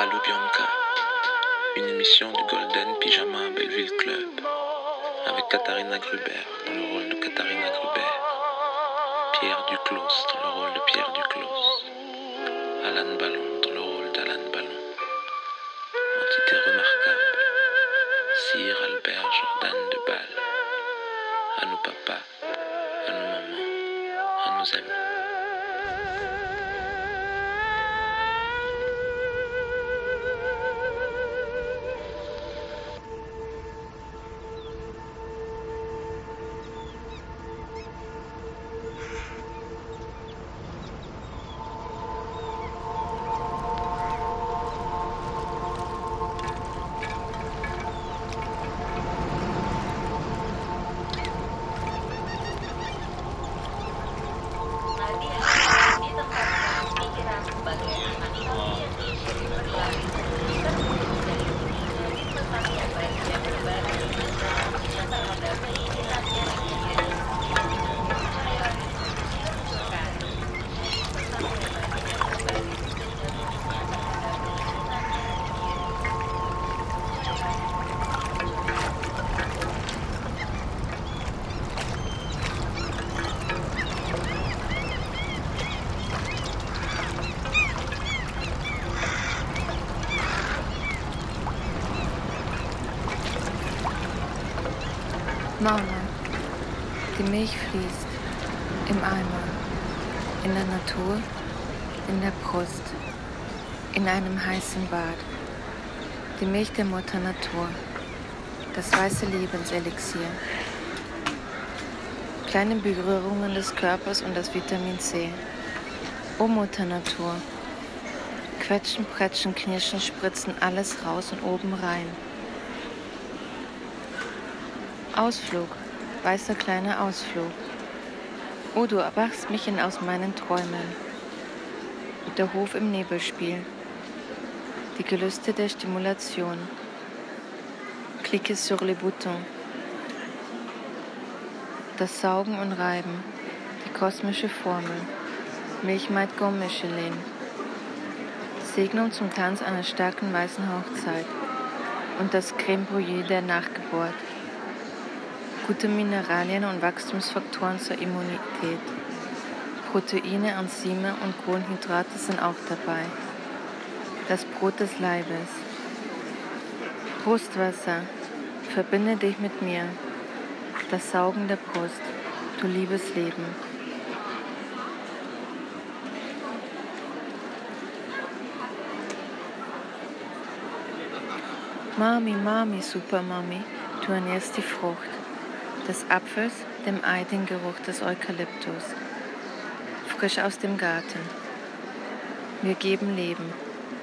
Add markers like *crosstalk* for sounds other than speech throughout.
Allo Bianca, une émission du Golden Pyjama Belleville Club avec Katharina Gruber dans le rôle de Katharina Gruber, Pierre Duclos dans le rôle de Pierre Duclos, Alan Ballon dans le rôle d'Alan Ballon, entité remarquable, Sir Albert Jordan de Bâle, à nos papas, à nos mamans, à nos amis. Mama, die Milch fließt im Eimer, in der Natur, in der Brust, in einem heißen Bad. Die Milch der Mutter Natur, das weiße Lebenselixier. Kleine Berührungen des Körpers und das Vitamin C. O Mutter Natur, Quetschen, Prätschen, Knirschen, Spritzen, alles raus und oben rein. Ausflug, weißer kleiner Ausflug. Oh, du erwachst mich in aus meinen Träumen. Der Hof im Nebelspiel. Die Gelüste der Stimulation. Klicke sur les boutons. Das Saugen und Reiben. Die kosmische Formel. Milchmaid Gomme Michelin. Segnung zum Tanz einer starken weißen Hochzeit. Und das Creme Brûlée der Nachgeburt gute Mineralien und Wachstumsfaktoren zur Immunität. Proteine, Enzyme und Kohlenhydrate sind auch dabei. Das Brot des Leibes. Brustwasser, verbinde dich mit mir. Das Saugen der Brust, du liebes Leben. Mami, Mami, Supermami, du ernährst die Frucht des Apfels, dem Ei den Geruch des Eukalyptus, frisch aus dem Garten. Wir geben Leben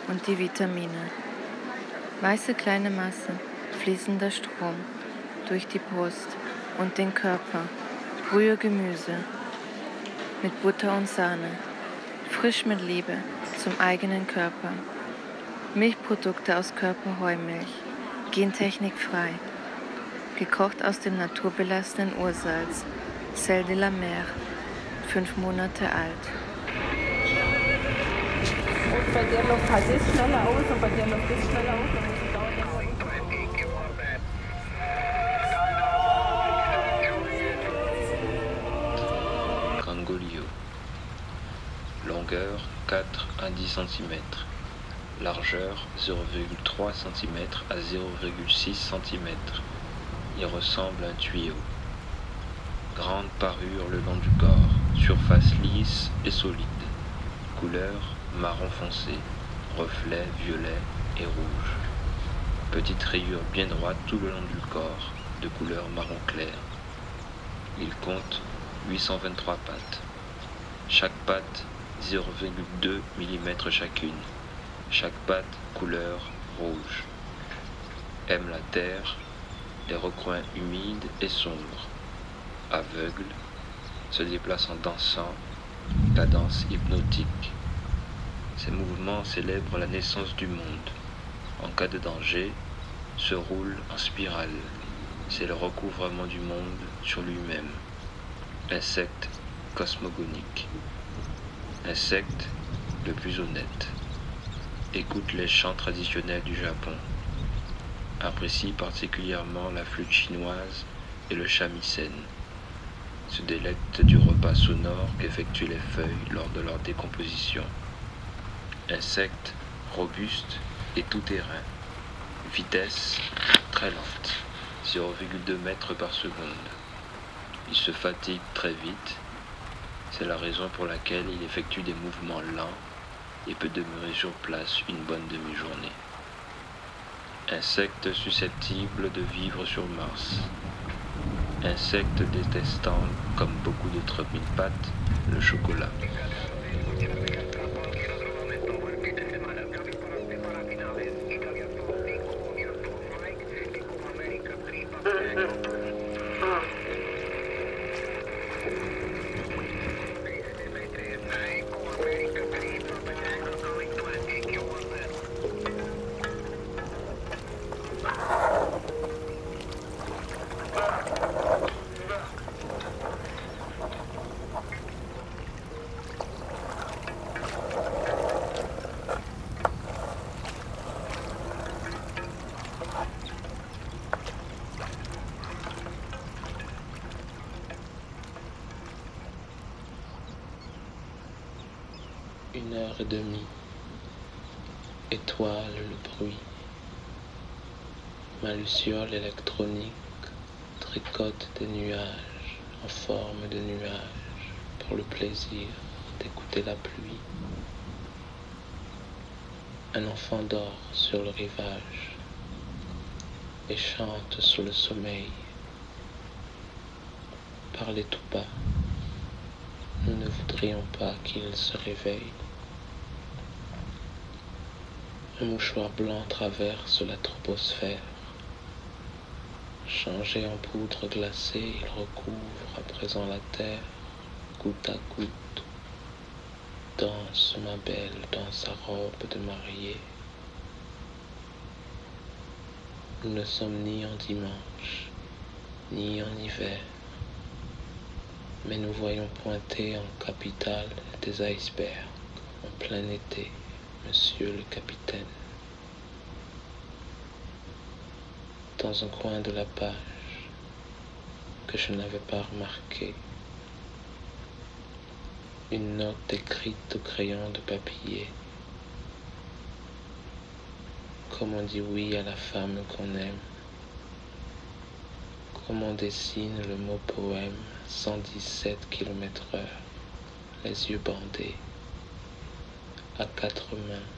und die Vitamine. Weiße kleine Masse, fließender Strom durch die Brust und den Körper, Brühe Gemüse mit Butter und Sahne, frisch mit Liebe zum eigenen Körper. Milchprodukte aus Körperheumilch, gentechnikfrei gekocht aus dem naturbelassenen Ursalz, Sel de la Mer, fünf Monate alt. Und bei dir läuft halt das schneller aus und bei dir läuft das schneller aus. Dann muss ich dauernd Grangolio. Longueur 4 à 10 cm. Largeur 0,3 cm à 0,6 cm. Il ressemble à un tuyau. Grande parure le long du corps, surface lisse et solide. Couleur marron foncé, reflet violet et rouge. Petite rayure bien droite tout le long du corps, de couleur marron clair. Il compte 823 pattes. Chaque patte 0,2 mm chacune. Chaque patte couleur rouge. Aime la terre, les recoins humides et sombres. Aveugle, se déplace en dansant, cadence hypnotique. Ses mouvements célèbrent la naissance du monde. En cas de danger, se roule en spirale. C'est le recouvrement du monde sur lui-même. Insecte cosmogonique. Insecte le plus honnête. écoute les chants traditionnels du Japon, apprécie particulièrement la flûte chinoise et le shamisen, se délecte du repas sonore qu'effectuent les feuilles lors de leur décomposition. Insectes, robustes et tout-terrain, vitesse très lente, 0,2 mètres par seconde. Il se fatigue très vite, c'est la raison pour laquelle il effectue des mouvements lents et peut demeurer sur place une bonne demi-journée. Insecte susceptible de vivre sur Mars. Insecte détestant, comme beaucoup d'autres mille pattes, le chocolat. Une heure et demie. Étoile le bruit. Ma luciole électronique tricote des nuages en forme de nuages pour le plaisir d'écouter la pluie. Un enfant dort sur le rivage et chante sous le sommeil. Parlez tout bas. Nous ne voudrions pas qu'il se réveille. Un mouchoir blanc traverse la troposphère. Changé en poudre glacée, il recouvre à présent la terre, goutte à goutte. Danse, ma belle, dans sa robe de mariée. Nous ne sommes ni en dimanche, ni en hiver, mais nous voyons pointer en capitale des icebergs en plein été. Monsieur le capitaine. Dans un coin de la page que je n'avais pas remarqué, une note écrite au crayon de papier. Comme on dit oui à la femme qu'on aime. Comme on dessine le mot poème 117 km/h, les yeux bandés à quatre mains,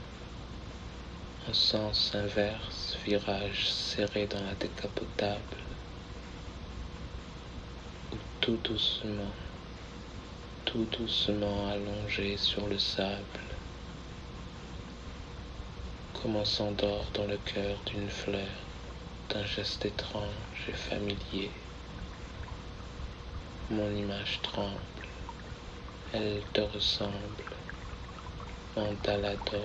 en sens inverse, virage serré dans la décapotable, ou tout doucement, tout doucement allongé sur le sable, comme on s'endort dans le cœur d'une fleur, d'un geste étrange et familier. Mon image tremble, elle te ressemble ont à.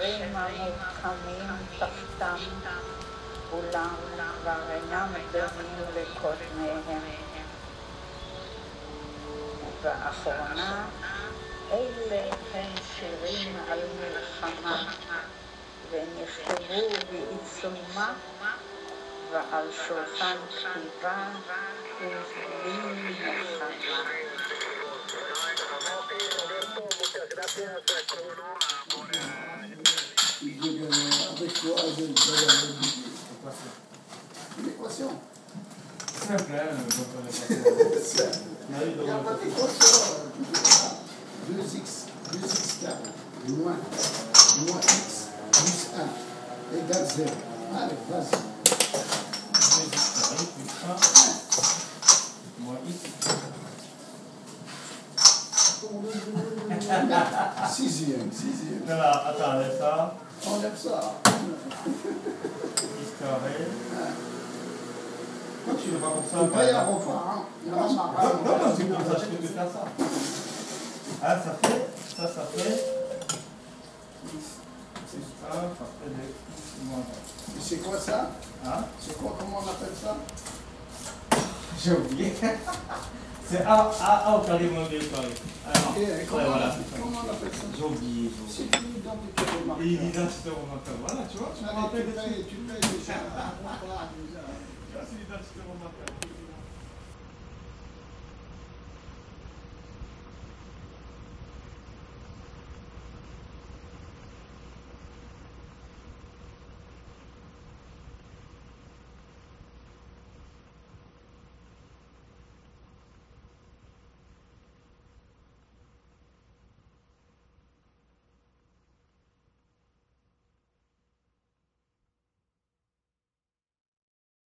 ואחרים המוקמים תחתם, אולם כבר אינם דומים לקודמיהם. ואחרונה, אלה הם שירים על מלחמה, ונכתבו בעיצומה ועל שולחן כתיבה ובלי נחמה. Euh, une équation. Simple, hein. Il a pas d'équation. 2x, 2x carré, moins, moins x, plus 1, égale 0. Allez, vas-y. 2x carré plus 1 moins x. *laughs* Sixième, sixième. Non, non, attends, enlève ça. Enlève ça. x carré. Pourquoi tu le vois comme ça Faut pas y avoir exemple hein. Non, non, non, c'est pour ça que je peux faire ça. Ah, ça fait, ça, ça fait x plus 1, ça fait de x moins 1. Et c'est quoi ça? Hein? C'est quoi, comment on appelle ça? J'ai oublié. *laughs* C'est A, A, A au carré moins B au carré. Non. Ok, Ouais, comment, voilà. comment on appelle ça J'ai oublié, j'ai oublié. C'est une identité remarquable. Voilà, tu vois, tu me Allez, rappelles tu des trucs. payes, tu payes déjà. *laughs* Ah, remarquable.